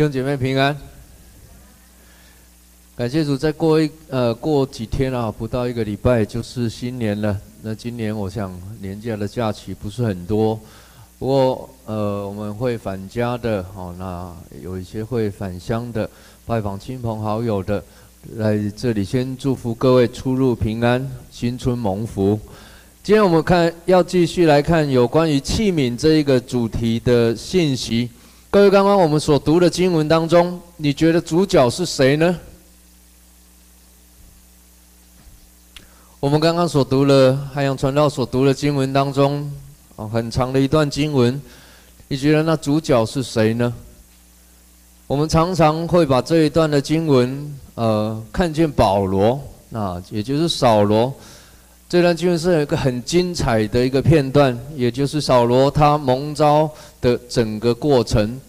弟兄姐妹平安，感谢主，再过一呃过几天啊，不到一个礼拜就是新年了。那今年我想年假的假期不是很多，不过呃我们会返家的哦，那有一些会返乡的，拜访亲朋好友的，来这里先祝福各位出入平安，新春蒙福。今天我们看要继续来看有关于器皿这一个主题的信息。各位，刚刚我们所读的经文当中，你觉得主角是谁呢？我们刚刚所读了海洋传道所读的经文当中，哦，很长的一段经文，你觉得那主角是谁呢？我们常常会把这一段的经文，呃，看见保罗，那也就是扫罗。这段经文是有一个很精彩的一个片段，也就是扫罗他蒙召的整个过程。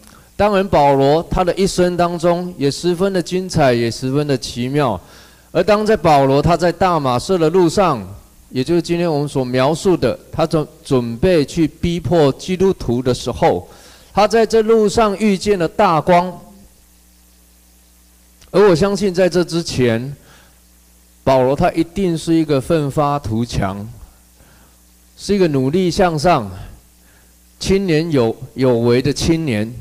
当然，保罗他的一生当中也十分的精彩，也十分的奇妙。而当在保罗他在大马士的路上，也就是今天我们所描述的，他准准备去逼迫基督徒的时候，他在这路上遇见了大光。而我相信在这之前，保罗他一定是一个奋发图强，是一个努力向上、青年有有为的青年，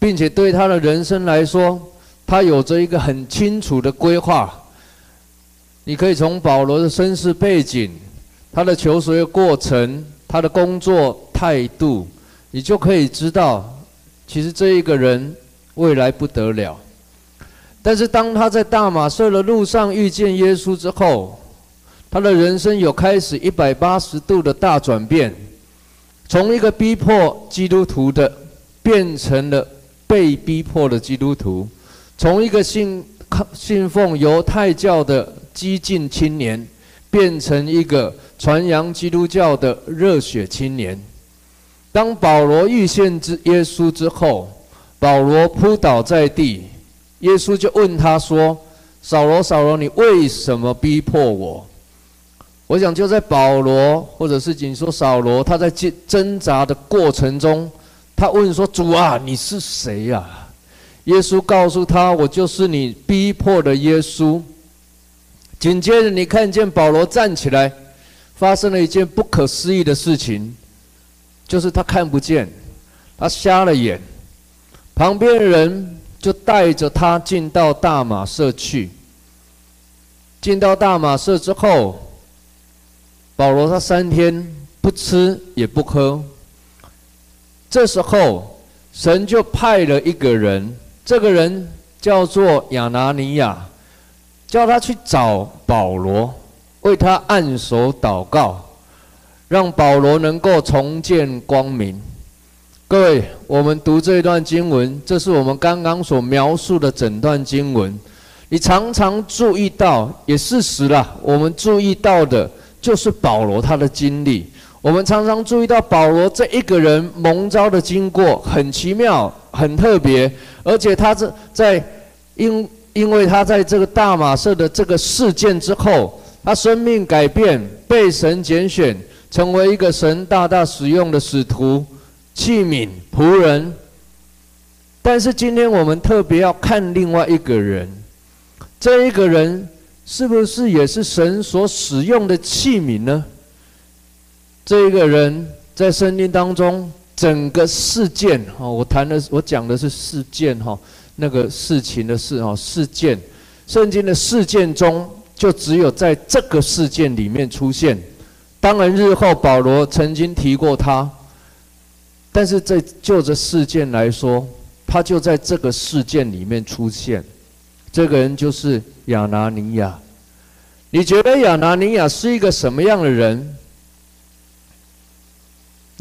并且对他的人生来说，他有着一个很清楚的规划。你可以从保罗的身世背景、他的求学过程、他的工作态度，你就可以知道，其实这一个人未来不得了。但是当他在大马色的路上遇见耶稣之后，他的人生有开始一百八十度的大转变，从一个逼迫基督徒的，变成了被逼迫的基督徒；从一个信信奉犹太教的激进青年，变成一个传扬基督教的热血青年。当保罗遇见之耶稣之后，保罗扑倒在地。耶稣就问他说：“扫罗，扫罗，你为什么逼迫我？”我想就在保罗，或者是仅说扫罗，他在挣扎的过程中，他问说：“主啊，你是谁呀？”耶稣告诉他：“我就是你逼迫的耶稣。”紧接着，你看见保罗站起来，发生了一件不可思议的事情，就是他看不见，他瞎了眼，旁边人。就带着他进到大马色去。进到大马色之后，保罗他三天不吃也不喝。这时候，神就派了一个人，这个人叫做亚拿尼亚，叫他去找保罗，为他按手祷告，让保罗能够重见光明。各位，我们读这一段经文，这是我们刚刚所描述的整段经文。你常常注意到，也事实了，我们注意到的就是保罗他的经历。我们常常注意到保罗这一个人蒙召的经过很奇妙、很特别，而且他这在因因为他在这个大马色的这个事件之后，他生命改变，被神拣选，成为一个神大大使用的使徒。器皿仆人，但是今天我们特别要看另外一个人，这一个人是不是也是神所使用的器皿呢？这一个人在圣经当中整个事件哈，我谈的我讲的是事件哈，那个事情的事哈，事件，圣经的事件中就只有在这个事件里面出现。当然，日后保罗曾经提过他。但是在就这事件来说，他就在这个事件里面出现。这个人就是亚拿尼亚。你觉得亚拿尼亚是一个什么样的人？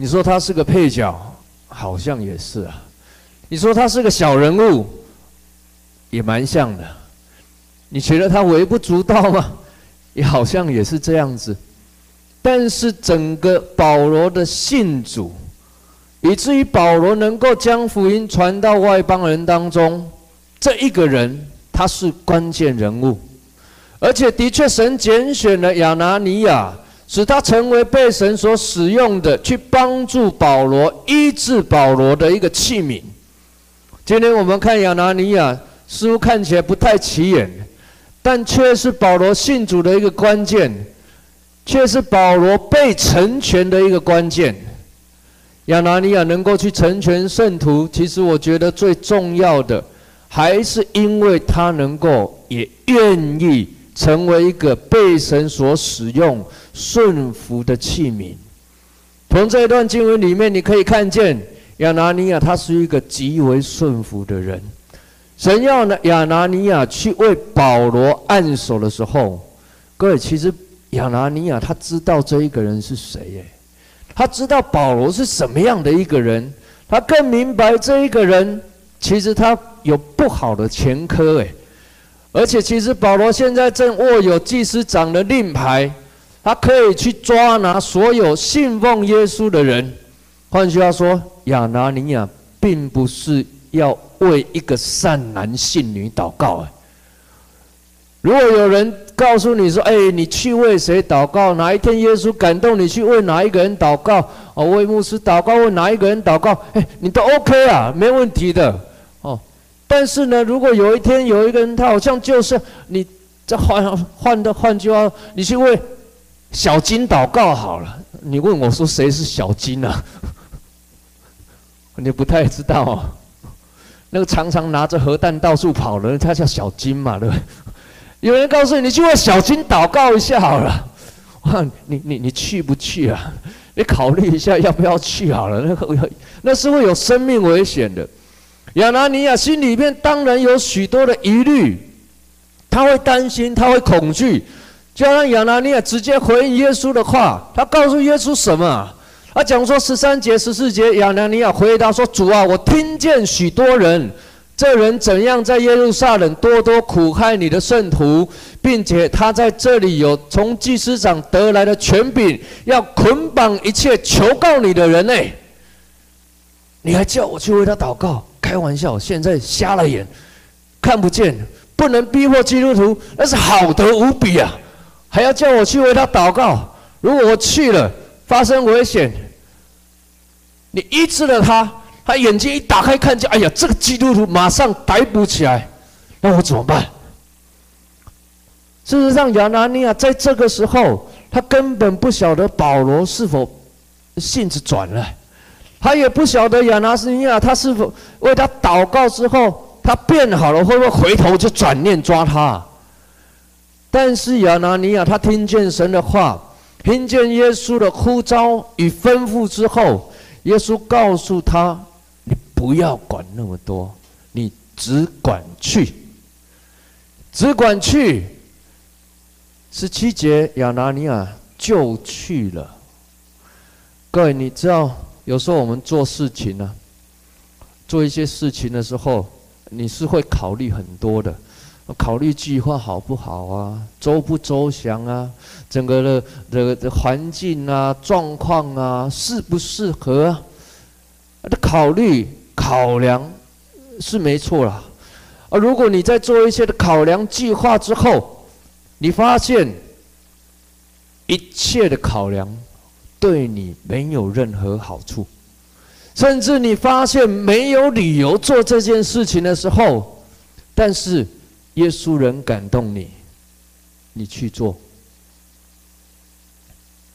你说他是个配角，好像也是啊。你说他是个小人物，也蛮像的。你觉得他微不足道吗？也好像也是这样子。但是整个保罗的信主。以至于保罗能够将福音传到外邦人当中，这一个人他是关键人物，而且的确神拣选了亚拿尼亚，使他成为被神所使用的，去帮助保罗医治保罗的一个器皿。今天我们看亚拿尼亚，似乎看起来不太起眼，但却是保罗信主的一个关键，却是保罗被成全的一个关键。亚拿尼亚能够去成全圣徒，其实我觉得最重要的，还是因为他能够也愿意成为一个被神所使用、顺服的器皿。从这段经文里面，你可以看见亚拿尼亚他是一个极为顺服的人。神要呢亚拿尼亚去为保罗按手的时候，各位其实亚拿尼亚他知道这一个人是谁耶？他知道保罗是什么样的一个人，他更明白这一个人其实他有不好的前科诶，而且其实保罗现在正握有祭司长的令牌。他可以去抓拿所有信奉耶稣的人。换句话说，亚拿尼亚并不是要为一个善男信女祷告。如果有人告诉你说：“哎，你去为谁祷告？哪一天耶稣感动你去为哪一个人祷告？哦，为牧师祷告，为哪一个人祷告？哎，你都 OK 啊，没问题的。但是呢，如果有一天有一个人，他好像就是你，这换换的换句话，你去为。小金祷告好了，你问我说谁是小金啊？你不太知道。那个常常拿着核弹到处跑的，他叫小金嘛，对不对？有人告诉你，你去为小金祷告一下好了。哇，你你你去不去啊？你考虑一下要不要去好了。那个那是会有生命危险的。亚拿尼亚心里面当然有许多的疑虑，他会担心，他会恐惧。就让亚拿尼亚直接回应耶稣的话，他告诉耶稣什么？他讲说十三节、十四节，亚拿尼亚回答说：“主啊，我听见许多人，这人怎样在耶路撒冷多多苦害你的圣徒，并且他在这里有从祭司长得来的权柄，要捆绑一切求告你的人呢？你还叫我去为他祷告？开玩笑，现在瞎了眼，看不见，不能逼迫基督徒，那是好的无比啊！”还要叫我去为他祷告？如果我去了，发生危险，你医治了他，他眼睛一打开看见，哎呀，这个基督徒马上逮捕起来，那我怎么办？事实上，亚拿尼亚在这个时候，他根本不晓得保罗是否性子转了，他也不晓得亚拿尼亚他是否为他祷告之后，他变好了，会不会回头就转念抓他？但是亚拿尼亚他听见神的话，听见耶稣的呼召与吩咐之后，耶稣告诉他：“你不要管那么多，你只管去，只管去。”十七节，亚拿尼亚就去了。各位，你知道，有时候我们做事情呢、做一些事情的时候，你是会考虑很多的。考虑计划好不好啊？周不周详啊？整个的这个环境啊、状况啊，适不适合啊？的考虑考量是没错啦。而如果你在做一些的考量计划之后，你发现一切的考量对你没有任何好处，甚至你发现没有理由做这件事情的时候，但是。耶稣人感动你，你去做，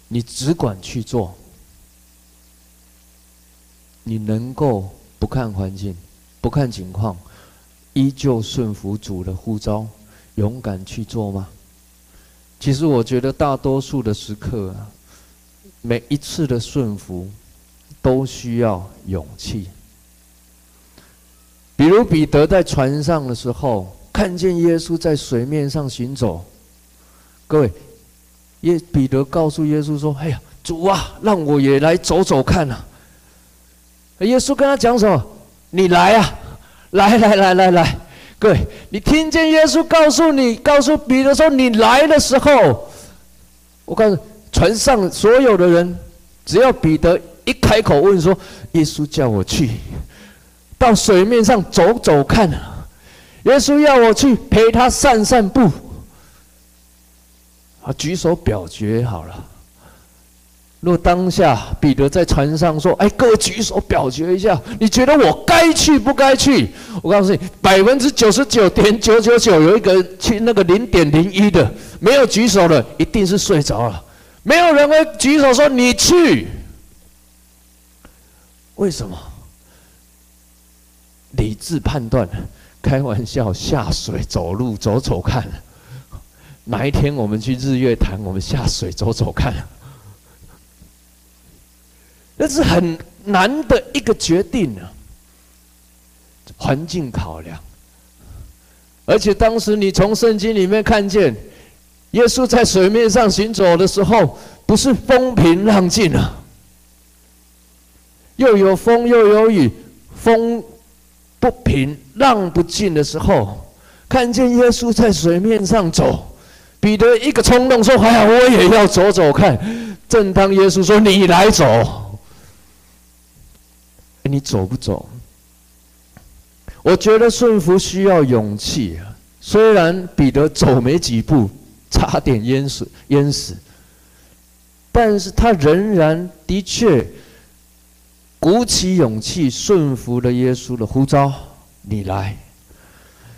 你只管去做，你能够不看环境、不看情况，依旧顺服主的呼召，勇敢去做吗？其实我觉得大多数的时刻啊，每一次的顺服都需要勇气。比如彼得在船上的时候。看见耶稣在水面上行走，各位，耶彼得告诉耶稣说：“哎呀，主啊，让我也来走走看呐。”耶稣跟他讲什么？你来啊，来来来来来，各位，你听见耶稣告诉你，告诉彼得说：“你来的时候，我告诉船上所有的人，只要彼得一开口问说，耶稣叫我去到水面上走走看。”耶稣要我去陪他散散步，啊，举手表决好了。若当下彼得在船上说：“哎，各位举手表决一下，你觉得我该去不该去？”我告诉你，百分之九十九点九九九有一个去那个零点零一的没有举手的，一定是睡着了。没有人会举手说你去。为什么？理智判断，开玩笑，下水走路走走看。哪一天我们去日月潭，我们下水走走看。那是很难的一个决定啊，环境考量，而且当时你从圣经里面看见，耶稣在水面上行走的时候，不是风平浪静啊，又有风又有雨，风不平浪不静的时候，看见耶稣在水面上走，彼得一个冲动说：“哎呀，我也要走走看。”正当耶稣说：“你来走。”你走不走？我觉得顺服需要勇气。虽然彼得走没几步，差点淹死淹死，但是他仍然的确鼓起勇气，顺服了耶稣的呼召。你来。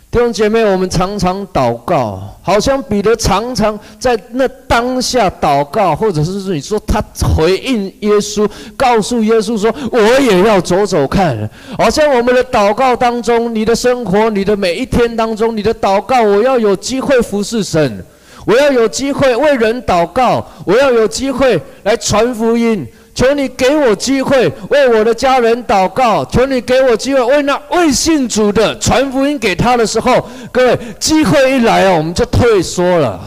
弟兄姐妹，我们常常祷告，好像彼得常常在那当下祷告，或者是你说他回应耶稣，告诉耶稣说：“我也要走走看。”好像我们的祷告当中，你的生活，你的每一天当中，你的祷告，我要有机会服侍神，我要有机会为人祷告，我要有机会来传福音。求你给我机会为我的家人祷告，求你给我机会为那未信主的传福音给他的时候，各位机会一来啊，我们就退缩了。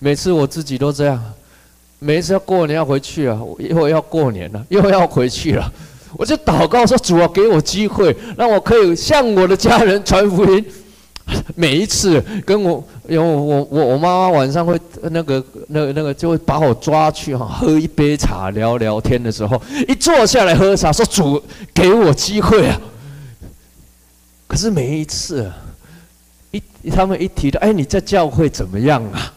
每次我自己都这样，每一次要过年要回去啊，又要过年了，又要回去了，我就祷告说：主啊，给我机会，让我可以向我的家人传福音。每一次跟我，因为我我我妈妈晚上会那个那个那个就会把我抓去哈喝一杯茶聊聊天的时候，一坐下来喝茶说主给我机会啊。可是每一次，一他们一提到哎，你在教会怎么样啊？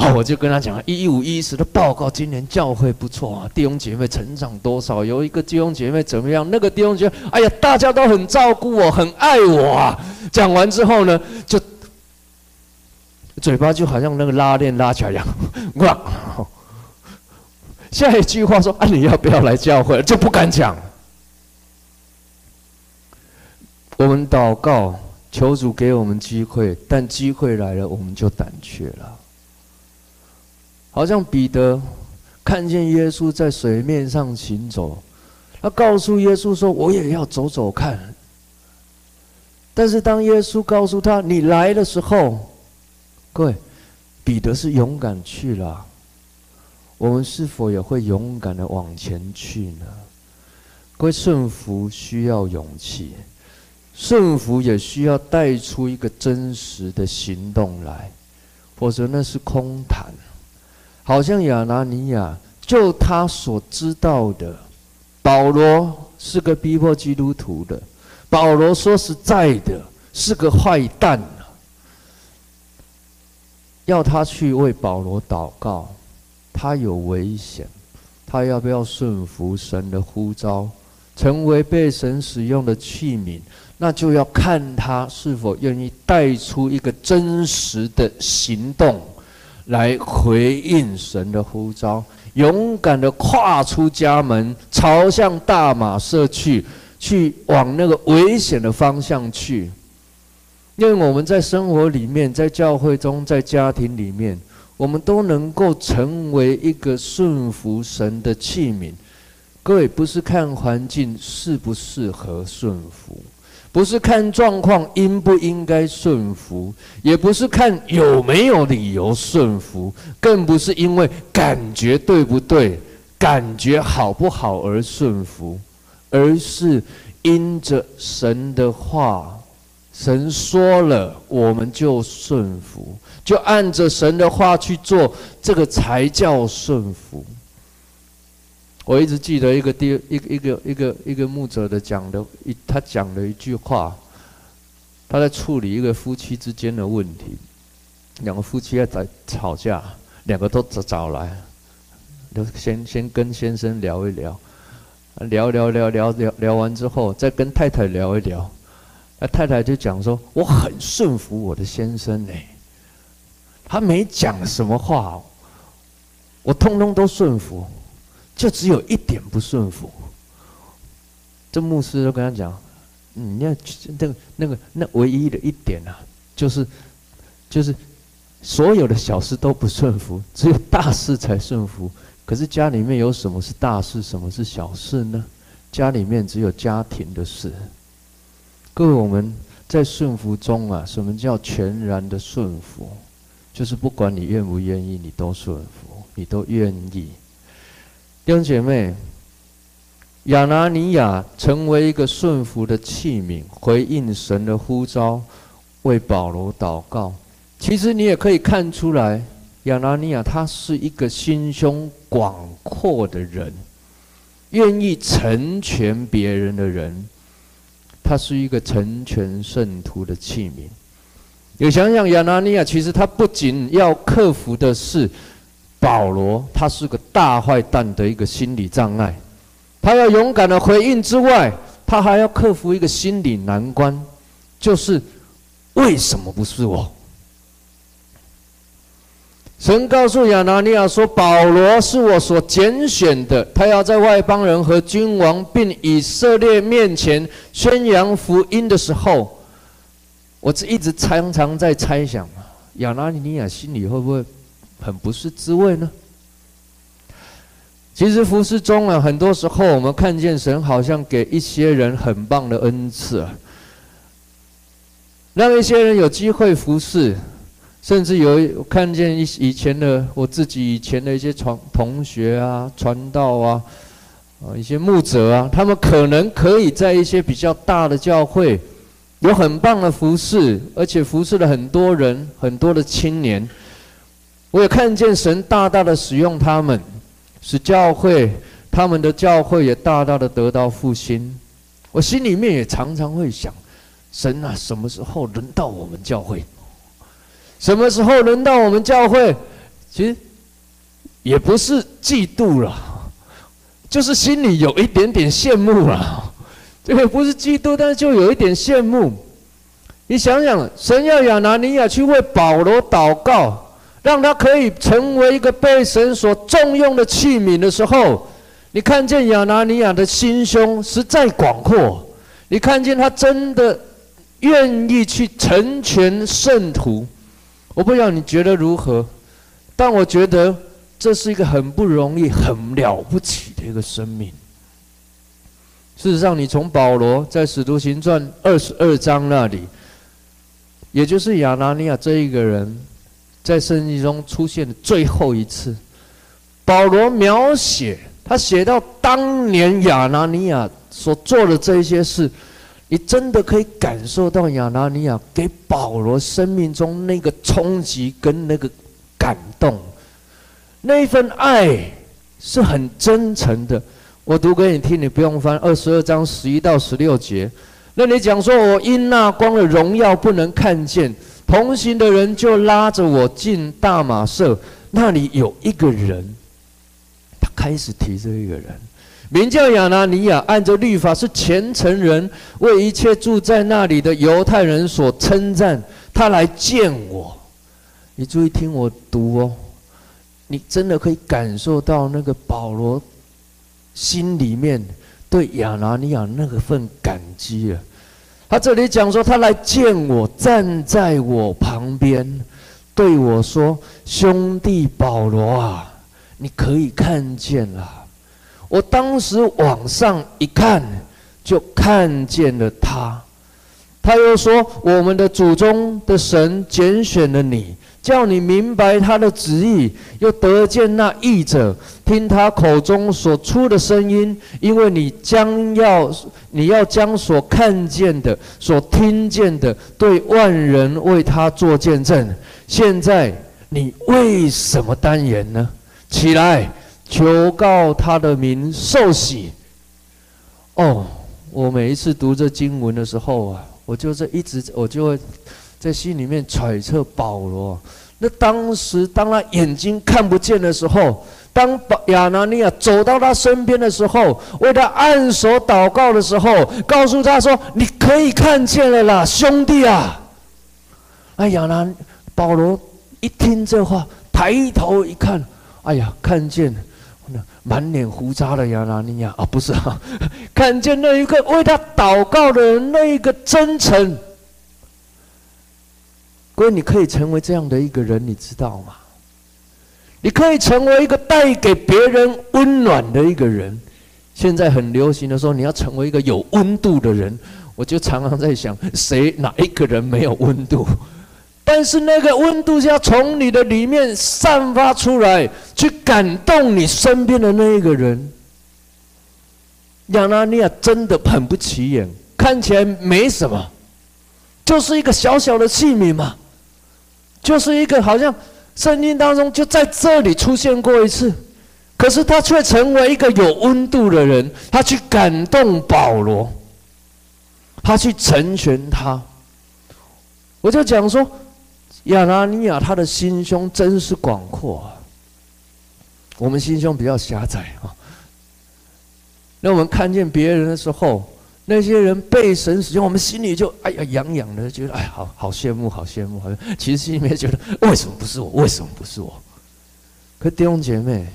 哦，我就跟他讲一五一十的报告，今年教会不错啊，弟兄姐妹成长多少？有一个弟兄姐妹怎么样？那个弟兄姐妹，哎呀，大家都很照顾我，很爱我啊。讲完之后呢，就嘴巴就好像那个拉链拉起来一样，哇！下一句话说啊，你要不要来教会？就不敢讲。我们祷告，求主给我们机会，但机会来了，我们就胆怯了。好像彼得看见耶稣在水面上行走，他告诉耶稣说：“我也要走走看。”但是当耶稣告诉他“你来”的时候，各位，彼得是勇敢去了。我们是否也会勇敢的往前去呢？各位，顺服需要勇气，顺服也需要带出一个真实的行动来，否则那是空谈。好像亚拿尼亚，就他所知道的，保罗是个逼迫基督徒的。保罗说实在的，是个坏蛋。要他去为保罗祷告，他有危险，他要不要顺服神的呼召，成为被神使用的器皿？那就要看他是否愿意带出一个真实的行动。来回应神的呼召，勇敢的跨出家门，朝向大马色去，去往那个危险的方向去。因为我们在生活里面，在教会中，在家庭里面，我们都能够成为一个顺服神的器皿。各位，不是看环境适不适合顺服。不是看状况应不应该顺服，也不是看有没有理由顺服，更不是因为感觉对不对、感觉好不好而顺服，而是因着神的话，神说了，我们就顺服，就按着神的话去做，这个才叫顺服。我一直记得一个第一个一个一个一个牧者的讲的一他讲的一句话，他在处理一个夫妻之间的问题，两个夫妻在吵架，两个都找找来，就先先跟先生聊一聊，聊聊聊聊聊聊完之后，再跟太太聊一聊。那太太就讲说：“我很顺服我的先生呢，他没讲什么话，我通通都顺服，就只有一点不顺服。”这牧师就跟他讲：“你要那个那个那唯一的一点啊，就是就是所有的小事都不顺服，只有大事才顺服。可是家里面有什么是大事，什么是小事呢？家里面只有家庭的事。”各位，我们在顺服中啊，什么叫全然的顺服？就是不管你愿不愿意，你都顺服，你都愿意。弟兄姐妹，亚拿尼亚成为一个顺服的器皿，回应神的呼召，为保罗祷告。其实你也可以看出来，亚拿尼亚他是一个心胸广阔的人，愿意成全别人的人。他是一个成全圣徒的器皿。你想想，亚拿尼亚其实他不仅要克服的是保罗，他是个大坏蛋的一个心理障碍。他要勇敢的回应之外，他还要克服一个心理难关，就是为什么不是我？神告诉亚拿尼亚说：“保罗是我所拣选的，他要在外邦人和君王并以色列面前宣扬福音的时候，我这一直常常在猜想，亚拿尼亚心里会不会很不是滋味呢？其实服侍中啊，很多时候我们看见神好像给一些人很棒的恩赐啊，让一些人有机会服侍。”甚至有看见一以前的我自己以前的一些传同学啊、传道啊、啊一些牧者啊，他们可能可以在一些比较大的教会有很棒的服侍，而且服侍了很多人、很多的青年。我也看见神大大的使用他们，使教会他们的教会也大大的得到复兴。我心里面也常常会想：神啊，什么时候轮到我们教会？什么时候轮到我们教会？其实也不是嫉妒了，就是心里有一点点羡慕了。这个不是嫉妒，但是就有一点羡慕。你想想，神要亚拿尼亚去为保罗祷告，让他可以成为一个被神所重用的器皿的时候，你看见亚拿尼亚的心胸实在广阔，你看见他真的愿意去成全圣徒。我不知道你觉得如何，但我觉得这是一个很不容易、很了不起的一个生命。事实上，你从保罗在《使徒行传》二十二章那里，也就是亚拿尼亚这一个人，在圣经中出现的最后一次，保罗描写他写到当年亚拿尼亚所做的这些事。你真的可以感受到亚拿尼亚给保罗生命中那个冲击跟那个感动，那份爱是很真诚的。我读给你听，你不用翻二十二章十一到十六节。那你讲说，我因那光的荣耀不能看见，同行的人就拉着我进大马社，那里有一个人，他开始提这一个人。名叫亚拿尼亚，按着律法是虔诚人，为一切住在那里的犹太人所称赞。他来见我，你注意听我读哦，你真的可以感受到那个保罗心里面对亚拿尼亚那个份感激啊。他这里讲说，他来见我，站在我旁边，对我说：“兄弟保罗啊，你可以看见了。”我当时往上一看，就看见了他。他又说：“我们的祖宗的神拣选了你，叫你明白他的旨意，又得见那译者，听他口中所出的声音。因为你将要，你要将所看见的、所听见的，对万人为他做见证。现在你为什么单言呢？起来！”求告他的名，受洗。哦，我每一次读这经文的时候啊，我就是一直，我就会在心里面揣测保罗。那当时当他眼睛看不见的时候，当亚拿尼亚走到他身边的时候，为他按手祷告的时候，告诉他说：“你可以看见了啦，兄弟啊！”哎，亚拿保罗一听这话，抬头一看，哎呀，看见满脸胡渣的亚拿尼亚啊，不是啊，看见那一个为他祷告的人，那一个真诚。所以你可以成为这样的一个人，你知道吗？你可以成为一个带给别人温暖的一个人。现在很流行的说，你要成为一个有温度的人。我就常常在想，谁哪一个人没有温度？但是那个温度要从你的里面散发出来，去感动你身边的那一个人。亚拿尼亚真的很不起眼，看起来没什么，就是一个小小的器皿嘛。就是一个好像圣经当中就在这里出现过一次，可是他却成为一个有温度的人，他去感动保罗，他去成全他。我就讲说，亚拿尼亚他的心胸真是广阔啊，我们心胸比较狭窄啊。那我们看见别人的时候。那些人被神使用，我们心里就哎呀痒痒的，觉得哎，好好羡慕，好羡慕，好像其实心里面觉得为什么不是我？为什么不是我？可弟兄姐妹，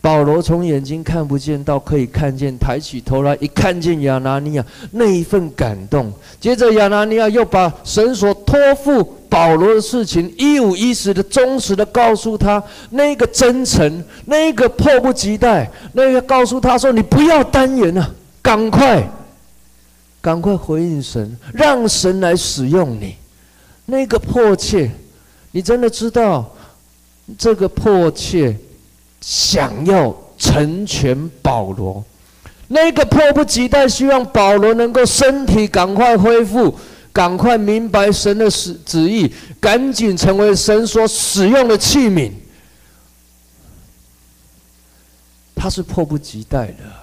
保罗从眼睛看不见到可以看见，抬起头来一看见亚拿尼亚那一份感动，接着亚拿尼亚又把神所托付保罗的事情一五一十的忠实的告诉他，那个真诚，那个迫不及待，那个告诉他说：“你不要单言啊。”赶快，赶快回应神，让神来使用你。那个迫切，你真的知道，这个迫切想要成全保罗，那个迫不及待希望保罗能够身体赶快恢复，赶快明白神的旨旨意，赶紧成为神所使用的器皿。他是迫不及待的。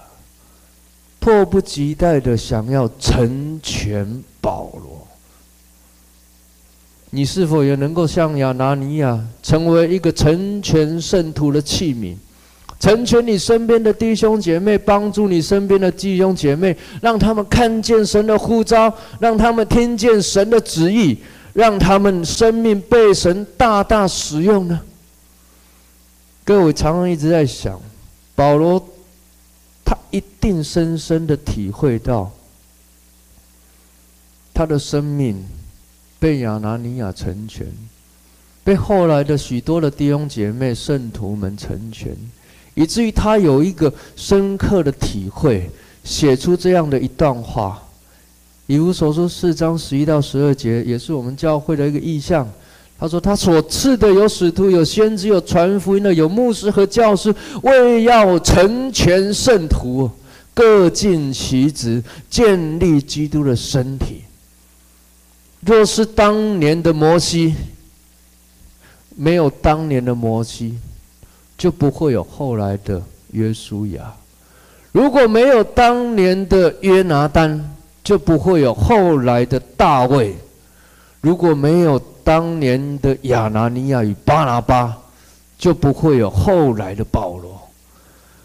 迫不及待的想要成全保罗，你是否也能够像亚拿尼亚，成为一个成全圣徒的器皿，成全你身边的弟兄姐妹，帮助你身边的弟兄姐妹，让他们看见神的呼召，让他们听见神的旨意，让他们生命被神大大使用呢？各位常常一直在想，保罗。他一定深深的体会到，他的生命被亚拿尼亚成全，被后来的许多的弟兄姐妹、圣徒们成全，以至于他有一个深刻的体会，写出这样的一段话。以弗所书四章十一到十二节，也是我们教会的一个意象。他说：“他所赐的有使徒，有先知，有传福音的，有牧师和教师，为要成全圣徒，各尽其职，建立基督的身体。若是当年的摩西，没有当年的摩西，就不会有后来的约书亚；如果没有当年的约拿单，就不会有后来的大卫；如果没有……”当年的亚拿尼亚与巴拿巴，就不会有后来的保罗。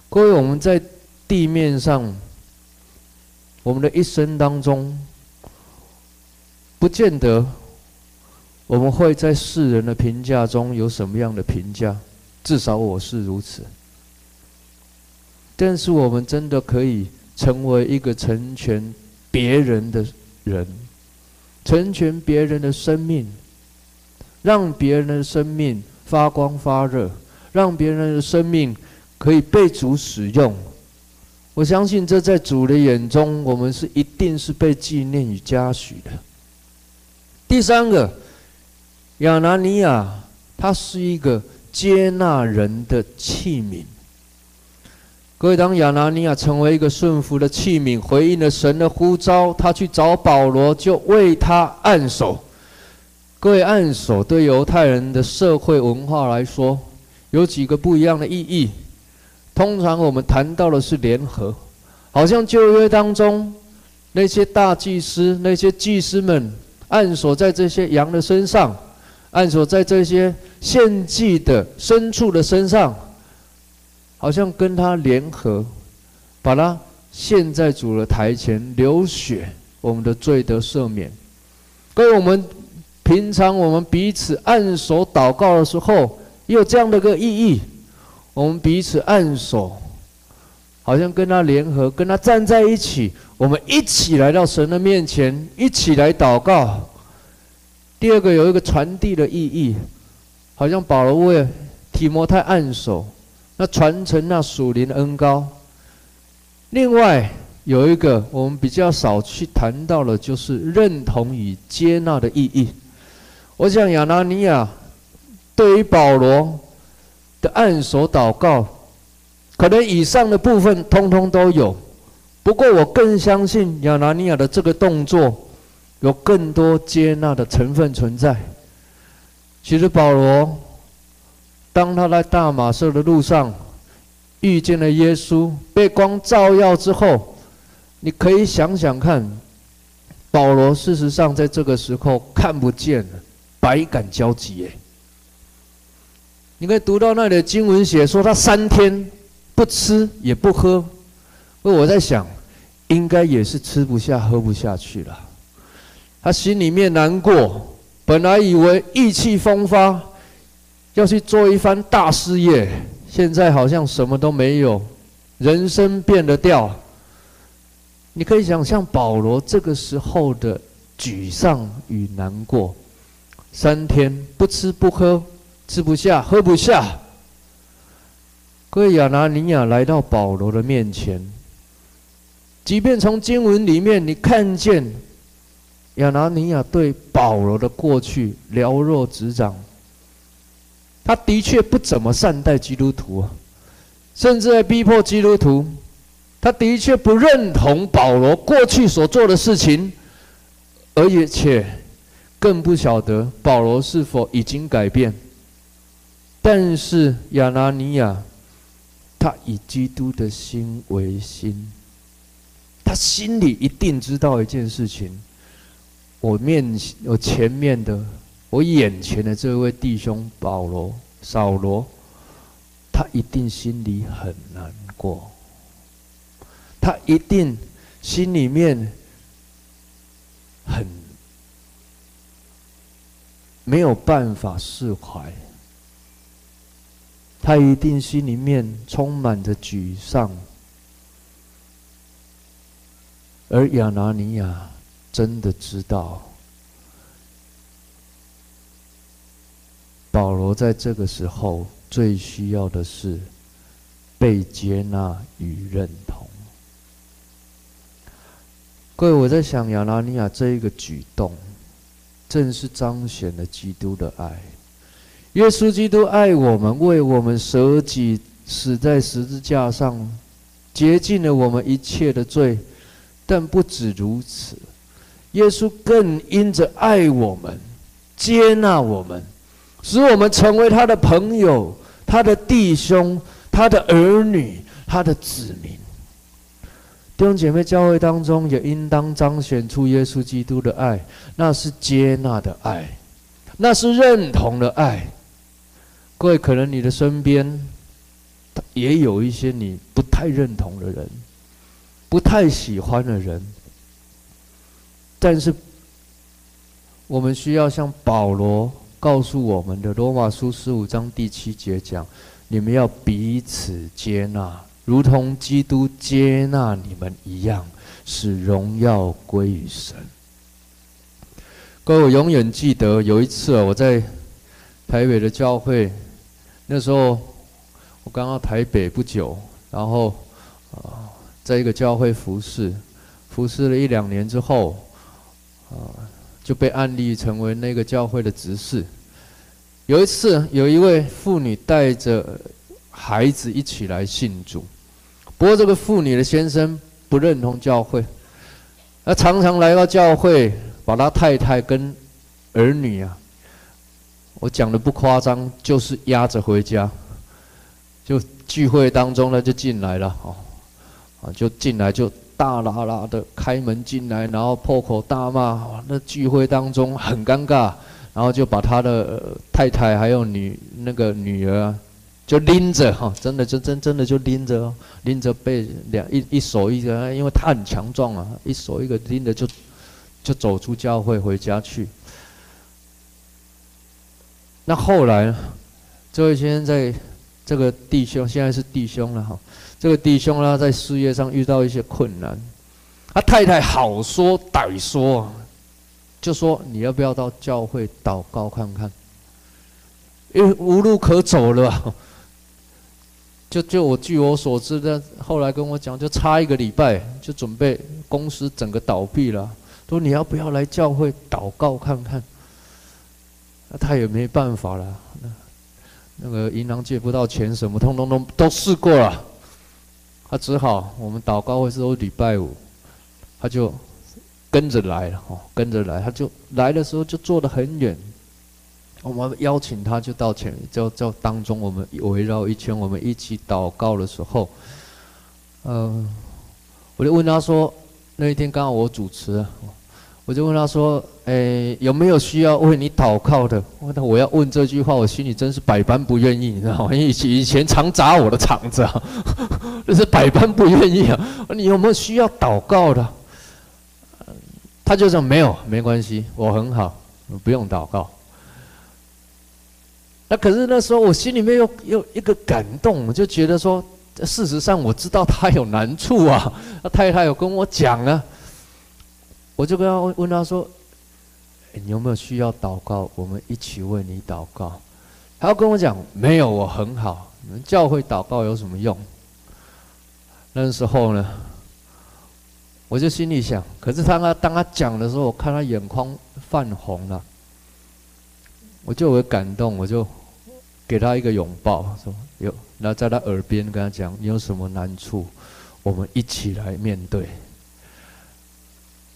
各位，我们在地面上，我们的一生当中，不见得我们会在世人的评价中有什么样的评价，至少我是如此。但是我们真的可以成为一个成全别人的人，成全别人的生命。让别人的生命发光发热，让别人的生命可以被主使用。我相信这在主的眼中，我们是一定是被纪念与嘉许的。第三个，亚拿尼亚，他是一个接纳人的器皿。各位，当亚拿尼亚成为一个顺服的器皿，回应了神的呼召，他去找保罗，就为他按手。各位，按手对犹太人的社会文化来说，有几个不一样的意义。通常我们谈到的是联合，好像旧约当中那些大祭司、那些祭司们按手在这些羊的身上，按手在这些献祭的牲畜的身上，好像跟他联合，把他献在主的台前流血，我们的罪得赦免。各位，我们平常我们彼此按手祷告的时候，也有这样的一个意义。我们彼此按手，好像跟他联合，跟他站在一起，我们一起来到神的面前，一起来祷告。第二个有一个传递的意义，好像保罗为提摩太按手，那传承那属灵的恩膏。另外有一个我们比较少去谈到的，就是认同与接纳的意义。我想亚拿尼亚对于保罗的暗手祷告，可能以上的部分通通都有，不过我更相信亚拿尼亚的这个动作。有更多接纳的成分存在。其实保罗，当他在大马色的路上遇见了耶稣，被光照耀之后，你可以想想看，保罗事实上在这个时候看不见了，百感交集耶。你可以读到那里的经文写说，他三天不吃也不喝，而我在想，应该也是吃不下喝不下去了。他心里面难过，本来以为意气风发，要去做一番大事业，现在好像什么都没有，人生变了调。你可以想象保罗这个时候的沮丧与难过，三天不吃不喝，吃不下喝不下。各位亚拿尼亚来到保罗的面前，即便从经文里面你看见。亚拿尼亚对保罗的过去了若指掌，他的确不怎么善待基督徒啊，甚至还逼迫基督徒。他的确不认同保罗过去所做的事情，而且更不晓得保罗是否已经改变。但是亚拿尼亚，他以基督的心为心，他心里一定知道一件事情。我面我前面的，我眼前的这位弟兄保罗、扫罗，他一定心里很难过，他一定心里面很没有办法释怀，他一定心里面充满着沮丧，而亚拿尼亚。真的知道，保罗在这个时候最需要的是被接纳与认同。各位，我在想亚拿尼亚这一个举动，正是彰显了基督的爱。耶稣基督爱我们，为我们舍己，死在十字架上，洁净了我们一切的罪。但不止如此。耶稣更因着爱我们，接纳我们，使我们成为他的朋友、他的弟兄、他的儿女、他的子民。弟兄姐妹，教会当中也应当彰显出耶稣基督的爱，那是接纳的爱，那是认同的爱。各位，可能你的身边也有一些你不太认同的人，不太喜欢的人。但是，我们需要像保罗告诉我们的《罗马书》十五章第七节讲：你们要彼此接纳，如同基督接纳你们一样，使荣耀归于神。各位，我永远记得有一次我在台北的教会，那时候我刚到台北不久，然后啊，在一个教会服侍，服侍了一两年之后。啊，就被按立成为那个教会的执事。有一次，有一位妇女带着孩子一起来信主，不过这个妇女的先生不认同教会，他常常来到教会，把他太太跟儿女啊，我讲的不夸张，就是押着回家，就聚会当中呢就进来了，哦，啊就进来就。大喇喇的开门进来，然后破口大骂。那聚会当中很尴尬，然后就把他的太太还有女那个女儿，就拎着哈，真的就真真的就拎着，拎着被两一一手一个，因为他很强壮啊，一手一个拎着就就走出教会回家去。那后来呢，这位先生在这个弟兄现在是弟兄了哈，这个弟兄呢在事业上遇到一些困难，他太太好说歹说。就说你要不要到教会祷告看看？因为无路可走了。就就我据我所知的，后来跟我讲，就差一个礼拜就准备公司整个倒闭了。说你要不要来教会祷告看看？那他也没办法了。那那个银行借不到钱，什么通通都都试过了。他只好我们祷告会是都礼拜五，他就。跟着来了哦，跟着来，他就来的时候就坐得很远。我们邀请他就到前，就就当中，我们围绕一圈，我们一起祷告的时候，嗯，我就问他说，那一天刚好我主持，我就问他说，诶，有没有需要为你祷告的？那我要问这句话，我心里真是百般不愿意，你知道吗？以以前常砸我的场子啊，这是百般不愿意啊。你有没有需要祷告的？他就说没有，没关系，我很好，不用祷告。那可是那时候我心里面又又一个感动，我就觉得说，事实上我知道他有难处啊，他太太有跟我讲啊，我就跟他问问他说，你有没有需要祷告？我们一起为你祷告。他要跟我讲，没有，我很好。你们教会祷告有什么用？那时候呢？我就心里想，可是他他当他讲的时候，我看他眼眶泛红了，我就有感动，我就给他一个拥抱，说有，然后在他耳边跟他讲，你有什么难处，我们一起来面对。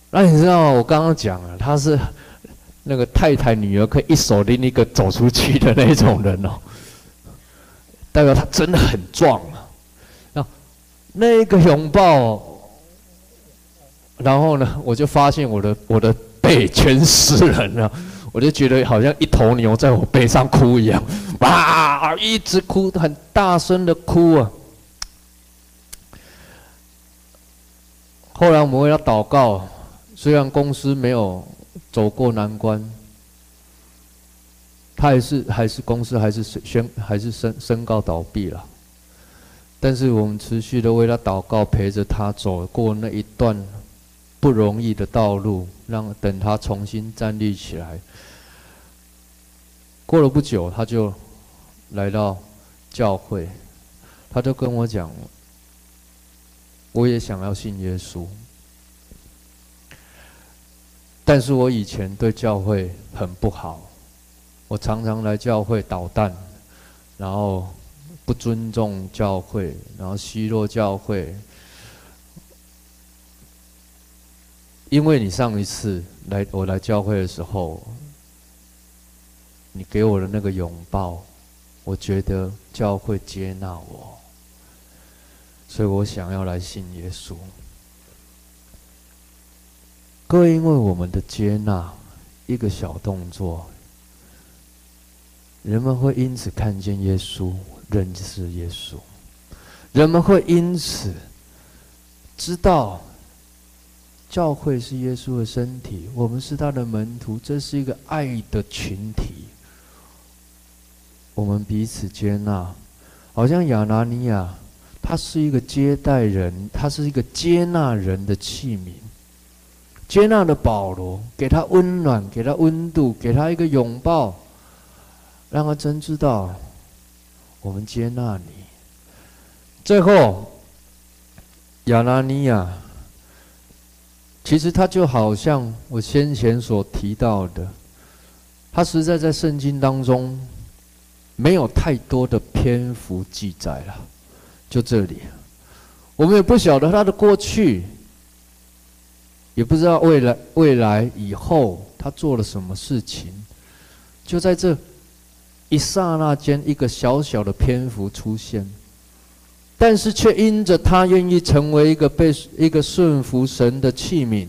那你知道？我刚刚讲了，他是那个太太女儿可以一手拎一个走出去的那种人哦，代表他真的很壮啊。那那个拥抱。然后呢，我就发现我的我的背全湿了，我就觉得好像一头牛在我背上哭一样，哇，一直哭，很大声的哭啊。后来我们为他祷告，虽然公司没有走过难关，他还是还是公司还是宣还是申宣告倒闭了，但是我们持续的为他祷告，陪着他走过那一段。不容易的道路，让等他重新站立起来。过了不久，他就来到教会，他就跟我讲：“我也想要信耶稣，但是我以前对教会很不好，我常常来教会捣蛋，然后不尊重教会，然后奚落教会。”因为你上一次来我来教会的时候，你给我的那个拥抱，我觉得教会接纳我，所以我想要来信耶稣。各位，因为我们的接纳，一个小动作，人们会因此看见耶稣，认识耶稣，人们会因此知道。教会是耶稣的身体，我们是他的门徒，这是一个爱的群体。我们彼此接纳，好像亚拿尼亚，他是一个接待人，他是一个接纳人的器皿。接纳的保罗，给他温暖，给他温度，给他一个拥抱，让他真知道我们接纳你。最后，亚拿尼亚。其实他就好像我先前所提到的，他实在在圣经当中没有太多的篇幅记载了，就这里，我们也不晓得他的过去，也不知道未来未来以后他做了什么事情，就在这一刹那间，一个小小的篇幅出现。但是却因着他愿意成为一个被一个顺服神的器皿，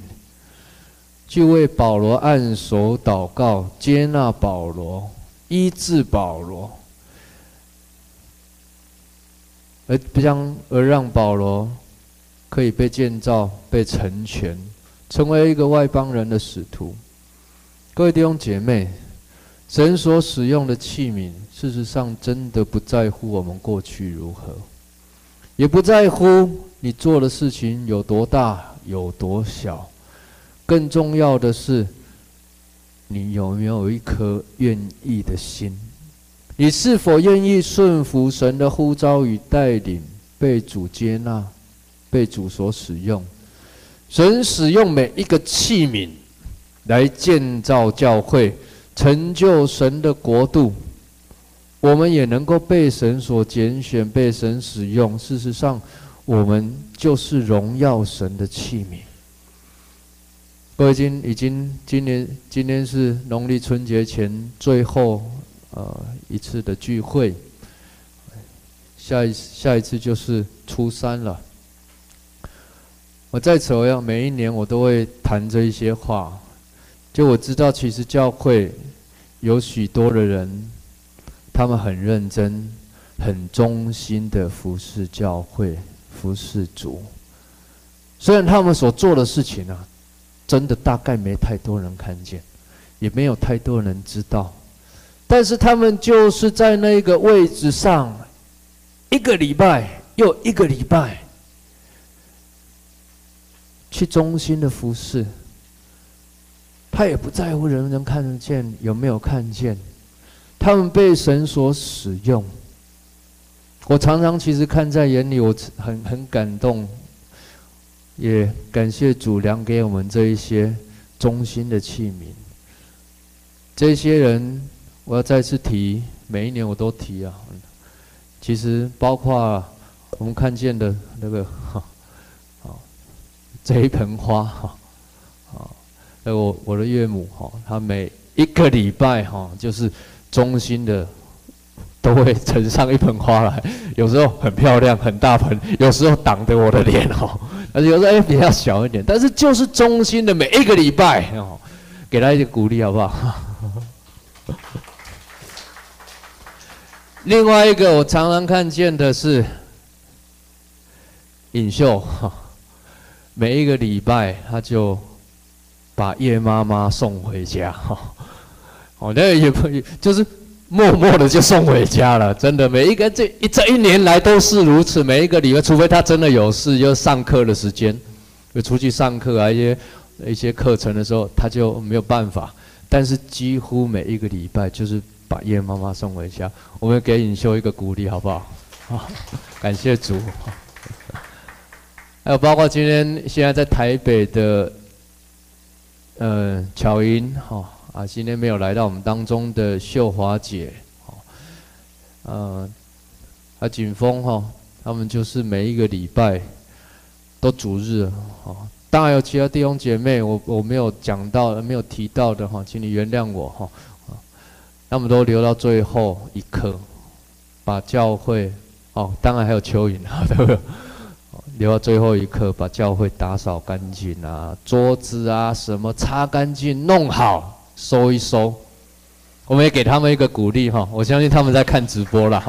就为保罗按手祷告，接纳保罗，医治保罗，而将而让保罗可以被建造、被成全，成为一个外邦人的使徒。各位弟兄姐妹，神所使用的器皿，事实上真的不在乎我们过去如何，也不在乎你做的事情有多大、有多小。更重要的是，你有没有一颗愿意的心？你是否愿意顺服神的呼召与带领，被主接纳，被主所使用？神使用每一个器皿来建造教会，成就神的国度。我们也能够被神所拣选，被神使用。事实上，我们就是荣耀神的器皿。各位，今已经今年今天是农历春节前最后呃一次的聚会，下一下一次就是初三了。我在此我要每一年我都会谈这一些话，就我知道其实教会有许多的人，他们很认真、很忠心的服侍教会、服侍主，虽然他们所做的事情啊。真的大概没太多人看见，也没有太多人知道，但是他们就是在那个位置上，一个礼拜又一个礼拜，去忠心的服侍。他也不在乎人人看得见有没有看见，他们被神所使用。我常常其实看在眼里，我很很感动。也感谢主良给我们这一些忠心的器皿。这些人，我要再次提，每一年我都提啊。其实包括我们看见的那个，啊，这一盆花哈，啊，我我的岳母哈，她每一个礼拜哈，就是忠心的。都会盛上一盆花来，有时候很漂亮，很大盆，有时候挡着我的脸哦，而且有时候哎比较小一点，但是就是忠心的每一个礼拜哦，给他一点鼓励好不好？另外一个我常常看见的是尹秀哈，每一个礼拜他就把叶妈妈送回家哈，哦那个也不就是。默默的就送回家了，真的，每一个这一这一年来都是如此。每一个礼拜，除非他真的有事，就上课的时间，就出去上课啊，一些一些课程的时候，他就没有办法。但是几乎每一个礼拜，就是把叶妈妈送回家。我们给尹秀一个鼓励，好不好？好，感谢主。还有包括今天现在在台北的，呃，巧云哈。啊，今天没有来到我们当中的秀华姐，哦，呃，啊，景峰哈，他们就是每一个礼拜都主日，哦，当然有其他弟兄姐妹，我我没有讲到，没有提到的哈，请你原谅我哈，啊，他们都留到最后一刻，把教会，哦，当然还有蚯蚓啊，对不对？留到最后一刻，把教会打扫干净啊，桌子啊什么擦干净，弄好。收一收，我们也给他们一个鼓励哈。我相信他们在看直播了。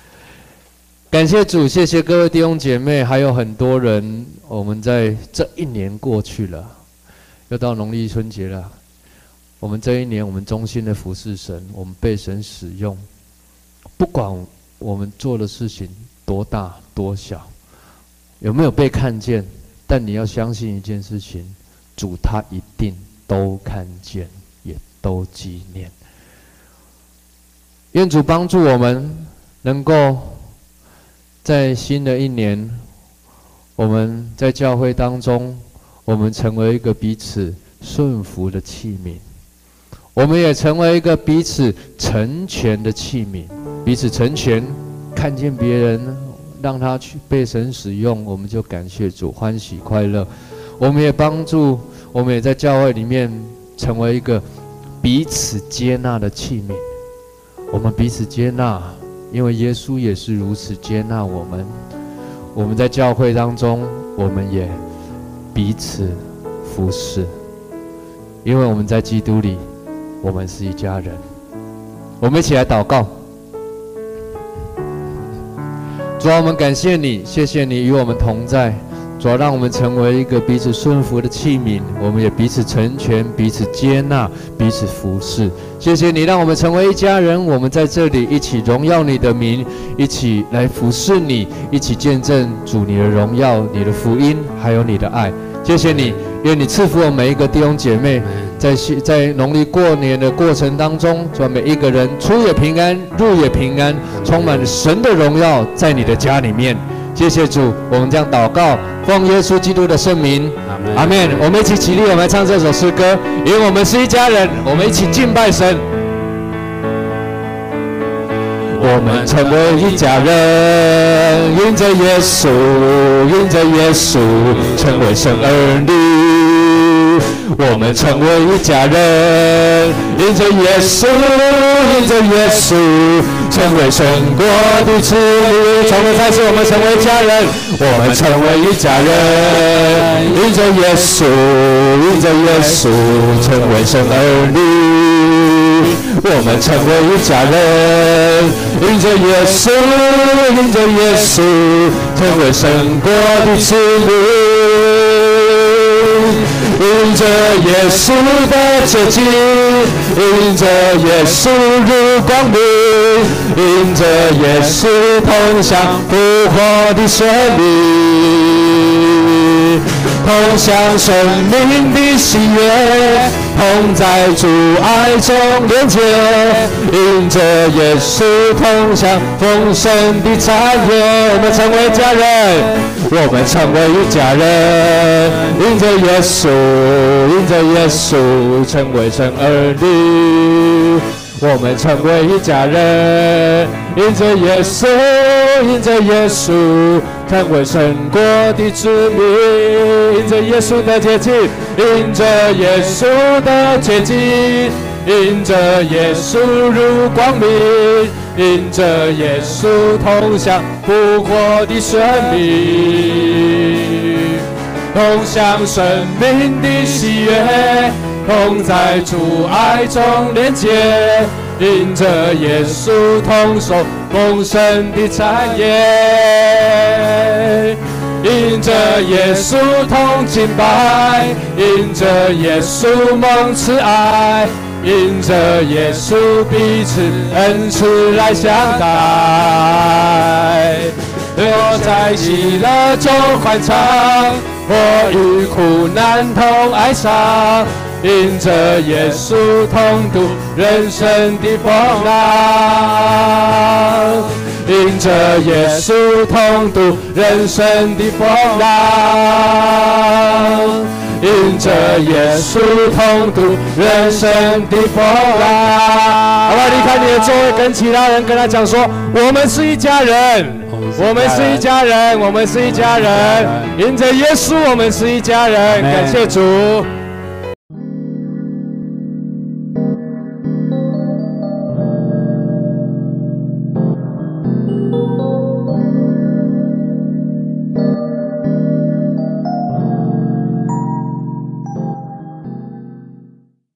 感谢主，谢谢各位弟兄姐妹，还有很多人。我们在这一年过去了，又到农历春节了。我们这一年，我们忠心的服侍神，我们被神使用。不管我们做的事情多大多小，有没有被看见，但你要相信一件事情：主他一定。都看见，也都纪念。愿主帮助我们，能够在新的一年，我们在教会当中，我们成为一个彼此顺服的器皿；我们也成为一个彼此成全的器皿。彼此成全，看见别人，让他去被神使用，我们就感谢主，欢喜快乐。我们也帮助。我们也在教会里面成为一个彼此接纳的器皿。我们彼此接纳，因为耶稣也是如此接纳我们。我们在教会当中，我们也彼此服侍。因为我们在基督里，我们是一家人。我们一起来祷告。主啊，我们感谢你，谢谢你与我们同在。主要让我们成为一个彼此顺服的器皿，我们也彼此成全、彼此接纳、彼此服侍。谢谢你让我们成为一家人，我们在这里一起荣耀你的名，一起来服侍你，一起见证主你的荣耀、你的福音，还有你的爱。谢谢你，愿你赐福我们每一个弟兄姐妹，在在农历过年的过程当中，让每一个人出也平安，入也平安，充满神的荣耀在你的家里面。谢谢主，我们将祷告，奉耶稣基督的圣名，阿门。我们一起起立，我们来唱这首诗歌，因为我们是一家人，我们一起敬拜神。我们成为一家人，因着耶稣，因着耶稣，成为神儿女。我们成为一家人，因着耶稣，因着耶稣。成为神国的子女，从头开始，我们成为家人。我们成为一家人，因着耶稣，因着耶稣，成为神儿女。我们成为一家人，因着耶稣，因着耶稣，成为神国的子女。因着耶稣的接近，因着耶稣入光明，因着耶稣同享复活的生命，同享生命的喜悦，同在主爱中连接，因着耶稣同享丰盛的产业，我们成为家人。我们成为一家人，因着耶稣，因着耶稣，成为神儿女。我们成为一家人，因着耶稣，因着耶稣，成为神国的子民。因着耶稣的接近，因着耶稣的接近，因着耶稣入光明。因着耶稣同享复活的生命，同享生命的喜悦，同在主爱中连接。因着耶稣同受丰盛的产业，因着耶稣同敬拜，因着耶稣蒙慈爱。因着耶稣彼此恩慈来相待，我在喜乐中欢唱，我与苦难同哀伤。因着耶稣同度人生的风浪，因着耶稣同度人生的风浪。因着耶稣同度人生的风浪，好不好？离开你的座位，跟其他人跟他讲说：我们是一家人，我们是一家人，我们是一家人。迎着耶稣，我们是一家人。感谢主。